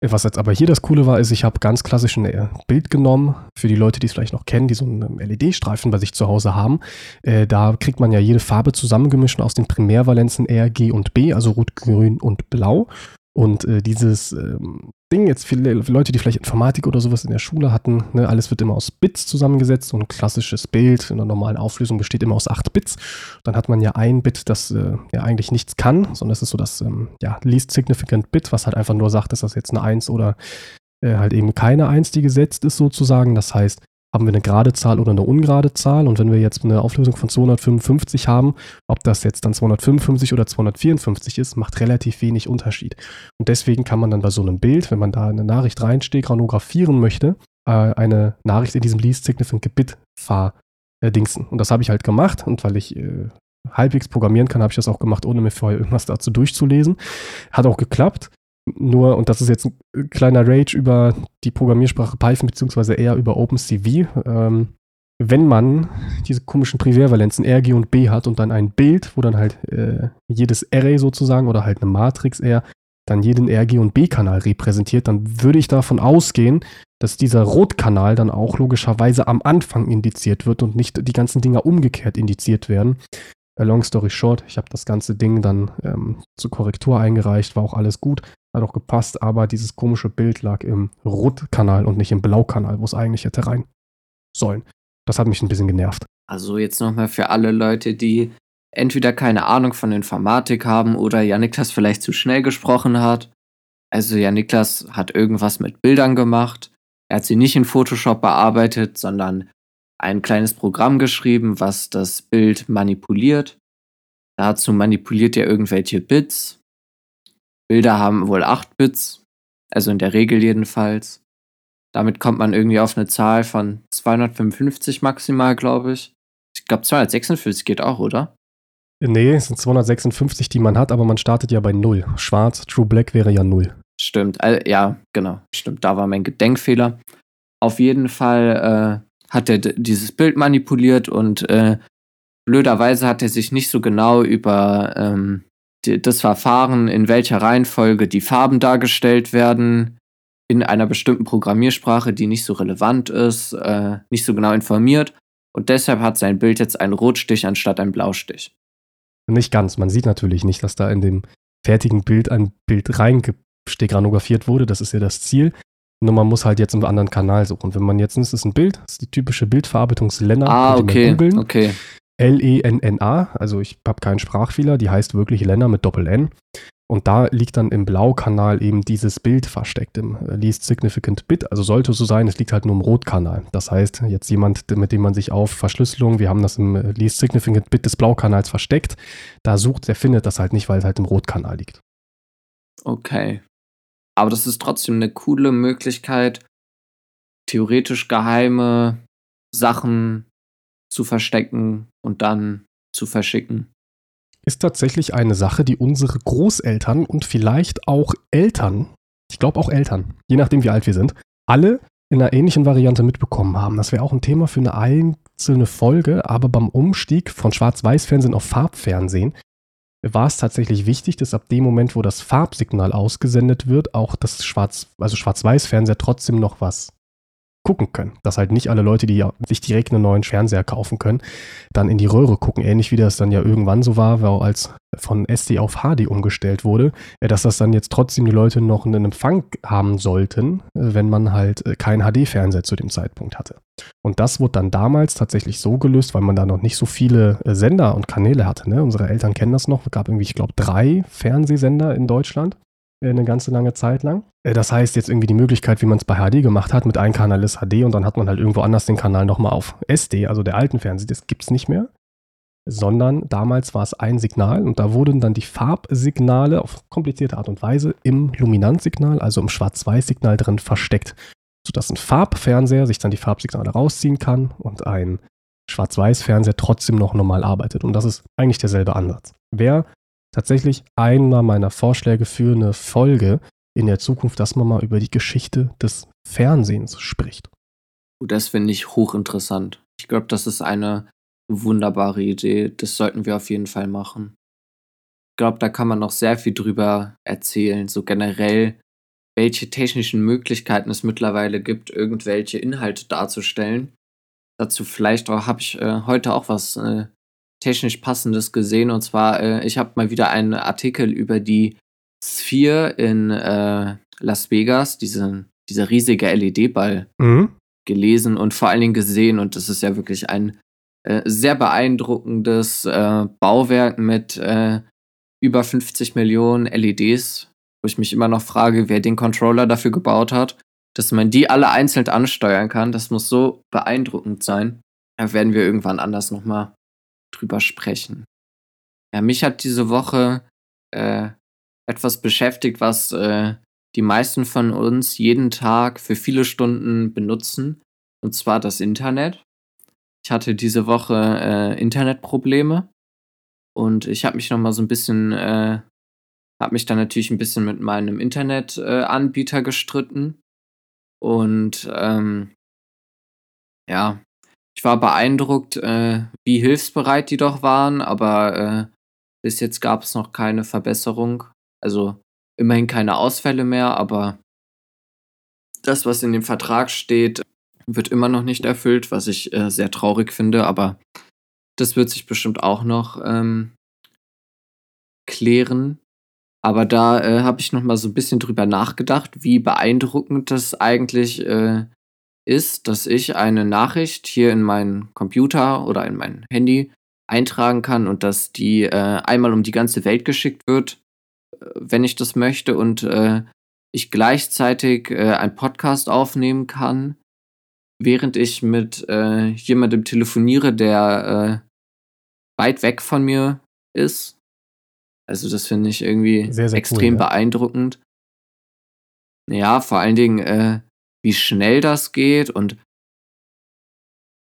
Was jetzt aber hier das Coole war, ist, ich habe ganz klassisch ein äh, Bild genommen, für die Leute, die es vielleicht noch kennen, die so einen LED-Streifen bei sich zu Hause haben. Äh, da kriegt man ja jede Farbe zusammengemischt aus den Primärvalenzen R, G und B, also Rot, Grün und Blau. Und äh, dieses ähm, Ding, jetzt viele Leute, die vielleicht Informatik oder sowas in der Schule hatten, ne, alles wird immer aus Bits zusammengesetzt und ein klassisches Bild in einer normalen Auflösung besteht immer aus 8 Bits. Dann hat man ja ein Bit, das äh, ja eigentlich nichts kann, sondern es ist so das ähm, ja, least significant Bit, was halt einfach nur sagt, ist das jetzt eine 1 oder äh, halt eben keine 1, die gesetzt ist sozusagen. Das heißt, haben wir eine gerade Zahl oder eine ungerade Zahl. Und wenn wir jetzt eine Auflösung von 255 haben, ob das jetzt dann 255 oder 254 ist, macht relativ wenig Unterschied. Und deswegen kann man dann bei so einem Bild, wenn man da eine Nachricht reinstegranografieren möchte, äh, eine Nachricht in diesem Least Significant Bit verdingsen. Und das habe ich halt gemacht. Und weil ich äh, halbwegs programmieren kann, habe ich das auch gemacht, ohne mir vorher irgendwas dazu durchzulesen. Hat auch geklappt. Nur, und das ist jetzt ein kleiner Rage über die Programmiersprache Python, beziehungsweise eher über OpenCV. Ähm, wenn man diese komischen Primärvalenzen RG und B hat und dann ein Bild, wo dann halt äh, jedes Array sozusagen oder halt eine Matrix R dann jeden RG und B-Kanal repräsentiert, dann würde ich davon ausgehen, dass dieser Rotkanal dann auch logischerweise am Anfang indiziert wird und nicht die ganzen Dinger umgekehrt indiziert werden. Äh, long story short, ich habe das ganze Ding dann ähm, zur Korrektur eingereicht, war auch alles gut, hat auch gepasst, aber dieses komische Bild lag im Rotkanal und nicht im Blaukanal, wo es eigentlich hätte rein sollen. Das hat mich ein bisschen genervt. Also jetzt nochmal für alle Leute, die entweder keine Ahnung von Informatik haben oder ja Niklas vielleicht zu schnell gesprochen hat. Also ja Niklas hat irgendwas mit Bildern gemacht. Er hat sie nicht in Photoshop bearbeitet, sondern ein kleines Programm geschrieben, was das Bild manipuliert. Dazu manipuliert er irgendwelche Bits. Bilder haben wohl 8 Bits, also in der Regel jedenfalls. Damit kommt man irgendwie auf eine Zahl von 255 maximal, glaube ich. Ich glaube 256 geht auch, oder? Nee, es sind 256, die man hat, aber man startet ja bei 0. Schwarz, True Black wäre ja 0. Stimmt, äh, ja, genau. Stimmt, da war mein Gedenkfehler. Auf jeden Fall äh, hat er dieses Bild manipuliert und äh, blöderweise hat er sich nicht so genau über ähm, das Verfahren, in welcher Reihenfolge die Farben dargestellt werden, in einer bestimmten Programmiersprache, die nicht so relevant ist, äh, nicht so genau informiert. Und deshalb hat sein Bild jetzt einen Rotstich anstatt einen Blaustich. Nicht ganz. Man sieht natürlich nicht, dass da in dem fertigen Bild ein Bild reingestegranografiert wurde. Das ist ja das Ziel. Nur man muss halt jetzt einen anderen Kanal suchen. Wenn man jetzt, das ist ein Bild, das ist die typische Bildverarbeitungslenner. Ah, okay, okay. L-E-N-N-A, also ich habe keinen Sprachfehler, die heißt wirklich Lenner mit Doppel-N. Und da liegt dann im Blaukanal eben dieses Bild versteckt im äh, Least Significant Bit. Also sollte so sein, es liegt halt nur im Rotkanal. Das heißt, jetzt jemand, mit dem man sich auf Verschlüsselung, wir haben das im äh, Least Significant Bit des Blaukanals versteckt, da sucht, der findet das halt nicht, weil es halt im Rotkanal liegt. Okay. Aber das ist trotzdem eine coole Möglichkeit, theoretisch geheime Sachen zu verstecken und dann zu verschicken. Ist tatsächlich eine Sache, die unsere Großeltern und vielleicht auch Eltern, ich glaube auch Eltern, je nachdem wie alt wir sind, alle in einer ähnlichen Variante mitbekommen haben. Das wäre auch ein Thema für eine einzelne Folge, aber beim Umstieg von Schwarz-Weiß-Fernsehen auf Farbfernsehen war es tatsächlich wichtig, dass ab dem Moment, wo das Farbsignal ausgesendet wird, auch das Schwarz, also Schwarz-Weiß-Fernseher trotzdem noch was gucken können. Dass halt nicht alle Leute, die ja sich direkt einen neuen Fernseher kaufen können, dann in die Röhre gucken. Ähnlich wie das dann ja irgendwann so war, als von SD auf HD umgestellt wurde, äh, dass das dann jetzt trotzdem die Leute noch einen Empfang haben sollten, äh, wenn man halt äh, keinen HD-Fernseher zu dem Zeitpunkt hatte. Und das wurde dann damals tatsächlich so gelöst, weil man da noch nicht so viele Sender und Kanäle hatte. Ne? Unsere Eltern kennen das noch. Es gab irgendwie, ich glaube, drei Fernsehsender in Deutschland eine ganze lange Zeit lang. Das heißt, jetzt irgendwie die Möglichkeit, wie man es bei HD gemacht hat, mit einem Kanal ist HD und dann hat man halt irgendwo anders den Kanal nochmal auf SD, also der alten Fernseher, das gibt es nicht mehr sondern damals war es ein Signal und da wurden dann die Farbsignale auf komplizierte Art und Weise im Luminanzsignal, also im Schwarz-Weiß-Signal drin versteckt, sodass ein Farbfernseher sich dann die Farbsignale rausziehen kann und ein Schwarz-Weiß-Fernseher trotzdem noch normal arbeitet. Und das ist eigentlich derselbe Ansatz. Wäre tatsächlich einer meiner Vorschläge für eine Folge in der Zukunft, dass man mal über die Geschichte des Fernsehens spricht. Das finde ich hochinteressant. Ich glaube, das ist eine wunderbare Idee. Das sollten wir auf jeden Fall machen. Ich glaube, da kann man noch sehr viel drüber erzählen, so generell, welche technischen Möglichkeiten es mittlerweile gibt, irgendwelche Inhalte darzustellen. Dazu vielleicht habe ich äh, heute auch was äh, technisch passendes gesehen und zwar äh, ich habe mal wieder einen Artikel über die Sphere in äh, Las Vegas, diese, dieser riesige LED-Ball mhm. gelesen und vor allen Dingen gesehen und das ist ja wirklich ein äh, sehr beeindruckendes äh, Bauwerk mit äh, über 50 Millionen LEDs, wo ich mich immer noch frage, wer den Controller dafür gebaut hat, dass man die alle einzeln ansteuern kann. Das muss so beeindruckend sein. Da werden wir irgendwann anders nochmal drüber sprechen. Ja, mich hat diese Woche äh, etwas beschäftigt, was äh, die meisten von uns jeden Tag für viele Stunden benutzen, und zwar das Internet. Ich hatte diese Woche äh, Internetprobleme und ich habe mich noch mal so ein bisschen, äh, habe mich dann natürlich ein bisschen mit meinem Internetanbieter äh, gestritten und ähm, ja, ich war beeindruckt, äh, wie hilfsbereit die doch waren, aber äh, bis jetzt gab es noch keine Verbesserung. Also immerhin keine Ausfälle mehr, aber das, was in dem Vertrag steht, wird immer noch nicht erfüllt, was ich äh, sehr traurig finde, aber das wird sich bestimmt auch noch ähm, klären. Aber da äh, habe ich noch mal so ein bisschen drüber nachgedacht, wie beeindruckend das eigentlich äh, ist, dass ich eine Nachricht hier in meinen Computer oder in mein Handy eintragen kann und dass die äh, einmal um die ganze Welt geschickt wird, äh, wenn ich das möchte und äh, ich gleichzeitig äh, einen Podcast aufnehmen kann während ich mit äh, jemandem telefoniere, der äh, weit weg von mir ist. Also das finde ich irgendwie sehr, sehr extrem cool, ja. beeindruckend. Ja, vor allen Dingen, äh, wie schnell das geht und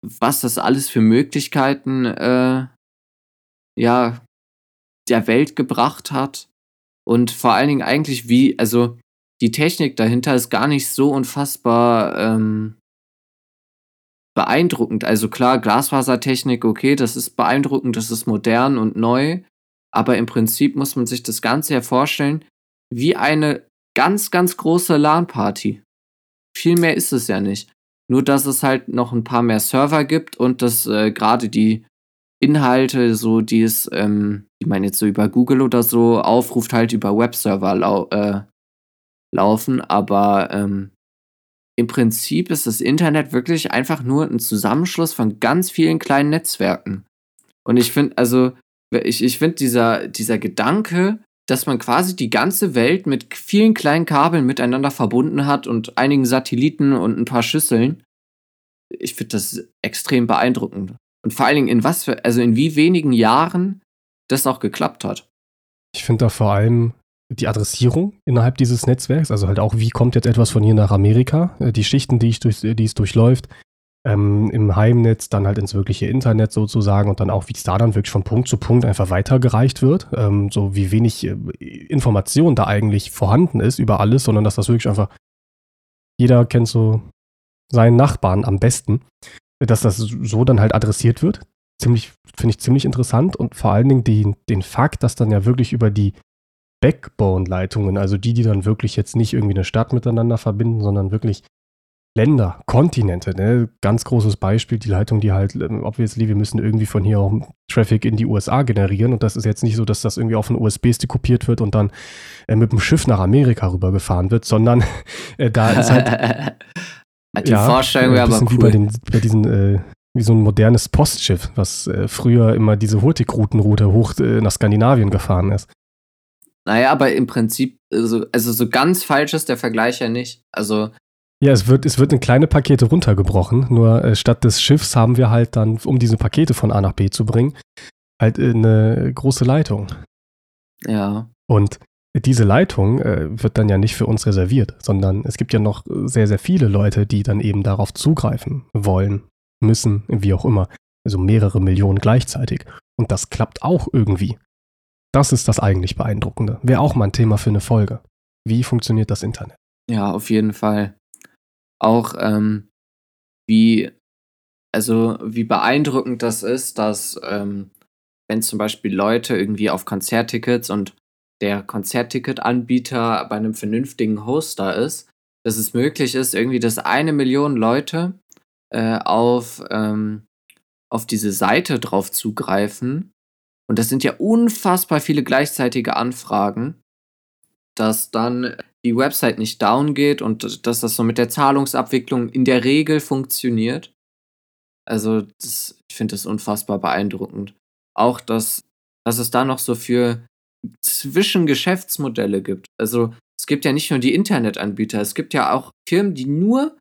was das alles für Möglichkeiten äh, ja der Welt gebracht hat und vor allen Dingen eigentlich wie also die Technik dahinter ist gar nicht so unfassbar ähm, beeindruckend. Also klar, Glasfasertechnik, okay, das ist beeindruckend, das ist modern und neu. Aber im Prinzip muss man sich das Ganze ja vorstellen wie eine ganz, ganz große LAN-Party. Viel mehr ist es ja nicht. Nur, dass es halt noch ein paar mehr Server gibt und dass äh, gerade die Inhalte, so die es, ähm, die man jetzt so über Google oder so aufruft, halt über Webserver lau äh, laufen. Aber ähm, im Prinzip ist das Internet wirklich einfach nur ein Zusammenschluss von ganz vielen kleinen Netzwerken. Und ich finde, also, ich, ich finde dieser, dieser Gedanke, dass man quasi die ganze Welt mit vielen kleinen Kabeln miteinander verbunden hat und einigen Satelliten und ein paar Schüsseln, ich finde das extrem beeindruckend. Und vor allen Dingen in was für, also in wie wenigen Jahren das auch geklappt hat. Ich finde da vor allem die Adressierung innerhalb dieses Netzwerks, also halt auch, wie kommt jetzt etwas von hier nach Amerika, äh, die Schichten, die, ich durch, die es durchläuft, ähm, im Heimnetz, dann halt ins wirkliche Internet sozusagen und dann auch, wie es da dann wirklich von Punkt zu Punkt einfach weitergereicht wird, ähm, so wie wenig äh, Information da eigentlich vorhanden ist über alles, sondern dass das wirklich einfach, jeder kennt so seinen Nachbarn am besten, dass das so dann halt adressiert wird. Ziemlich, finde ich ziemlich interessant und vor allen Dingen den, den Fakt, dass dann ja wirklich über die Backbone-Leitungen, also die, die dann wirklich jetzt nicht irgendwie eine Stadt miteinander verbinden, sondern wirklich Länder, Kontinente, ne? ganz großes Beispiel, die Leitung, die halt, ähm, obviously, wir müssen irgendwie von hier auch Traffic in die USA generieren und das ist jetzt nicht so, dass das irgendwie auf einen USB-Stick kopiert wird und dann äh, mit dem Schiff nach Amerika rübergefahren wird, sondern äh, da ist halt die ja, Vorstellung wäre aber cool. Wie bei, den, bei diesen, äh, wie so ein modernes Postschiff, was äh, früher immer diese Hurtigruten-Route hoch äh, nach Skandinavien gefahren ist. Naja, aber im Prinzip, also, also so ganz falsch ist der Vergleich ja nicht. Also ja, es wird, es wird in kleine Pakete runtergebrochen. Nur äh, statt des Schiffs haben wir halt dann, um diese Pakete von A nach B zu bringen, halt äh, eine große Leitung. Ja. Und diese Leitung äh, wird dann ja nicht für uns reserviert, sondern es gibt ja noch sehr, sehr viele Leute, die dann eben darauf zugreifen wollen, müssen, wie auch immer. Also mehrere Millionen gleichzeitig. Und das klappt auch irgendwie. Das ist das eigentlich Beeindruckende. Wäre auch mal ein Thema für eine Folge. Wie funktioniert das Internet? Ja, auf jeden Fall auch, ähm, wie, also wie beeindruckend das ist, dass ähm, wenn zum Beispiel Leute irgendwie auf Konzerttickets und der Konzertticketanbieter bei einem vernünftigen Hoster ist, dass es möglich ist, irgendwie, dass eine Million Leute äh, auf, ähm, auf diese Seite drauf zugreifen. Und das sind ja unfassbar viele gleichzeitige Anfragen, dass dann die Website nicht down geht und dass das so mit der Zahlungsabwicklung in der Regel funktioniert. Also, das, ich finde das unfassbar beeindruckend. Auch, dass, dass es da noch so für Zwischengeschäftsmodelle gibt. Also, es gibt ja nicht nur die Internetanbieter, es gibt ja auch Firmen, die nur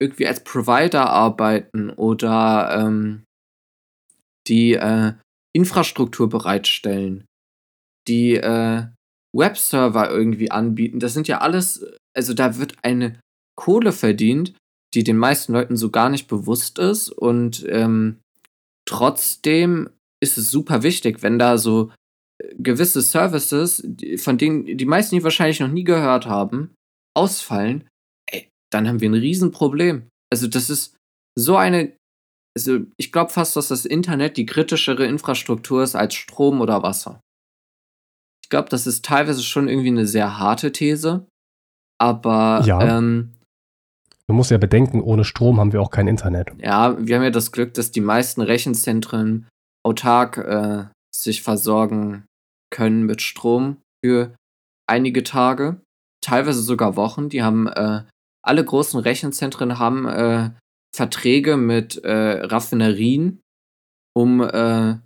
irgendwie als Provider arbeiten oder ähm, die äh, Infrastruktur bereitstellen, die äh, Webserver irgendwie anbieten. Das sind ja alles, also da wird eine Kohle verdient, die den meisten Leuten so gar nicht bewusst ist. Und ähm, trotzdem ist es super wichtig, wenn da so äh, gewisse Services, von denen die meisten die wahrscheinlich noch nie gehört haben, ausfallen, ey, dann haben wir ein Riesenproblem. Also das ist so eine, also ich glaube fast, dass das Internet die kritischere Infrastruktur ist als Strom oder Wasser. Ich glaube, das ist teilweise schon irgendwie eine sehr harte These. Aber ja. ähm, Du musst ja bedenken, ohne Strom haben wir auch kein Internet. Ja, wir haben ja das Glück, dass die meisten Rechenzentren autark äh, sich versorgen können mit Strom für einige Tage, teilweise sogar Wochen. Die haben äh, alle großen Rechenzentren haben äh, Verträge mit äh, Raffinerien, um äh,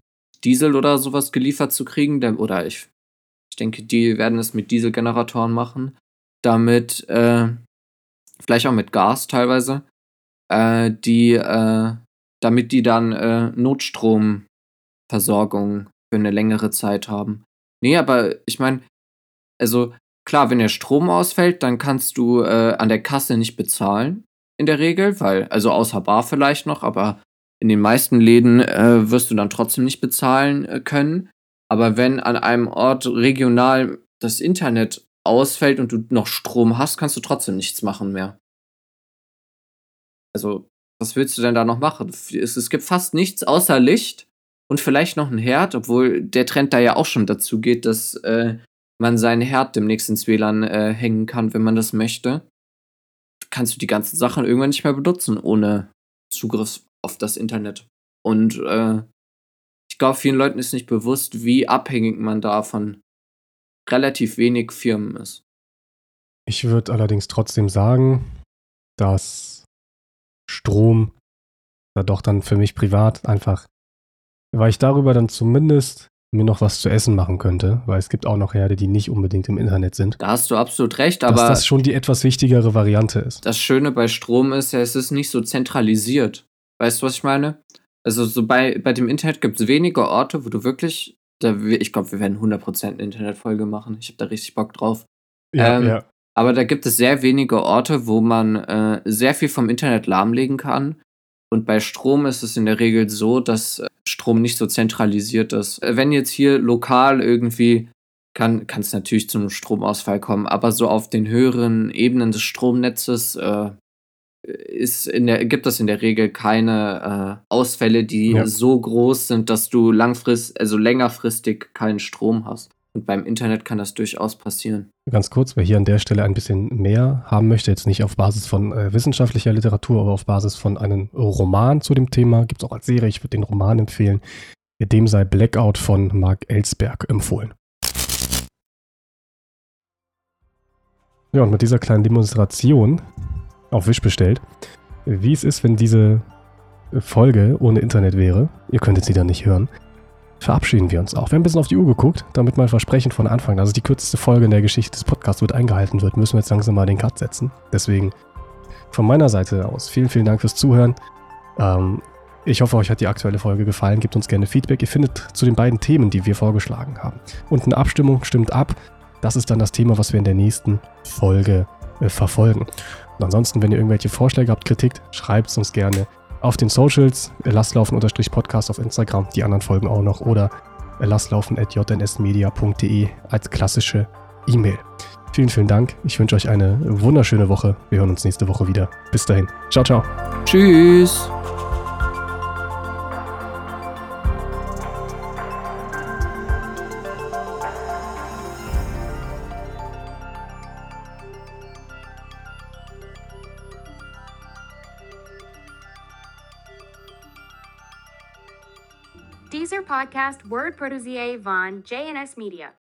Diesel oder sowas geliefert zu kriegen. Oder ich ich denke, die werden es mit Dieselgeneratoren machen, damit, äh, vielleicht auch mit Gas teilweise, äh, die, äh, damit die dann äh, Notstromversorgung für eine längere Zeit haben. Nee, aber ich meine, also klar, wenn der Strom ausfällt, dann kannst du äh, an der Kasse nicht bezahlen, in der Regel, weil, also außer Bar vielleicht noch, aber in den meisten Läden äh, wirst du dann trotzdem nicht bezahlen äh, können. Aber wenn an einem Ort regional das Internet ausfällt und du noch Strom hast, kannst du trotzdem nichts machen mehr. Also, was willst du denn da noch machen? Es, es gibt fast nichts außer Licht und vielleicht noch ein Herd, obwohl der Trend da ja auch schon dazu geht, dass äh, man seinen Herd demnächst ins WLAN äh, hängen kann, wenn man das möchte. Kannst du die ganzen Sachen irgendwann nicht mehr benutzen ohne Zugriff auf das Internet. Und äh, glaube, vielen Leuten ist nicht bewusst, wie abhängig man da von relativ wenig Firmen ist. Ich würde allerdings trotzdem sagen, dass Strom da doch dann für mich privat einfach, weil ich darüber dann zumindest mir noch was zu essen machen könnte, weil es gibt auch noch Herde, die nicht unbedingt im Internet sind. Da hast du absolut recht, aber. Dass das schon die etwas wichtigere Variante ist. Das Schöne bei Strom ist ja, es ist nicht so zentralisiert. Weißt du, was ich meine? Also so bei, bei dem Internet gibt es wenige Orte, wo du wirklich, da, ich glaube, wir werden 100% eine Internetfolge machen. Ich habe da richtig Bock drauf. Ja, ähm, ja. Aber da gibt es sehr wenige Orte, wo man äh, sehr viel vom Internet lahmlegen kann. Und bei Strom ist es in der Regel so, dass äh, Strom nicht so zentralisiert ist. Wenn jetzt hier lokal irgendwie kann es natürlich zu einem Stromausfall kommen, aber so auf den höheren Ebenen des Stromnetzes äh, ist in der, gibt es in der Regel keine äh, Ausfälle, die ja. so groß sind, dass du langfristig, also längerfristig keinen Strom hast. Und beim Internet kann das durchaus passieren. ganz kurz, wer hier an der Stelle ein bisschen mehr haben möchte, jetzt nicht auf Basis von äh, wissenschaftlicher Literatur, aber auf Basis von einem Roman zu dem Thema, gibt es auch als Serie, ich würde den Roman empfehlen. Dem sei Blackout von Mark Ellsberg empfohlen. Ja, und mit dieser kleinen Demonstration auf Wisch bestellt, wie es ist, wenn diese Folge ohne Internet wäre, ihr könntet sie dann nicht hören, verabschieden wir uns auch. Wir haben ein bisschen auf die Uhr geguckt, damit mein Versprechen von Anfang, es die kürzeste Folge in der Geschichte des Podcasts wird eingehalten wird, müssen wir jetzt langsam mal den Cut setzen. Deswegen von meiner Seite aus vielen, vielen Dank fürs Zuhören. Ähm, ich hoffe, euch hat die aktuelle Folge gefallen. Gebt uns gerne Feedback. Ihr findet zu den beiden Themen, die wir vorgeschlagen haben. Und eine Abstimmung stimmt ab. Das ist dann das Thema, was wir in der nächsten Folge äh, verfolgen. Und ansonsten, wenn ihr irgendwelche Vorschläge habt, Kritik, schreibt es uns gerne auf den Socials, lasslaufen-podcast auf Instagram, die anderen Folgen auch noch, oder lasslaufen.jnsmedia.de als klassische E-Mail. Vielen, vielen Dank. Ich wünsche euch eine wunderschöne Woche. Wir hören uns nächste Woche wieder. Bis dahin. Ciao, ciao. Tschüss. Podcast Word Produzier von JNS Media.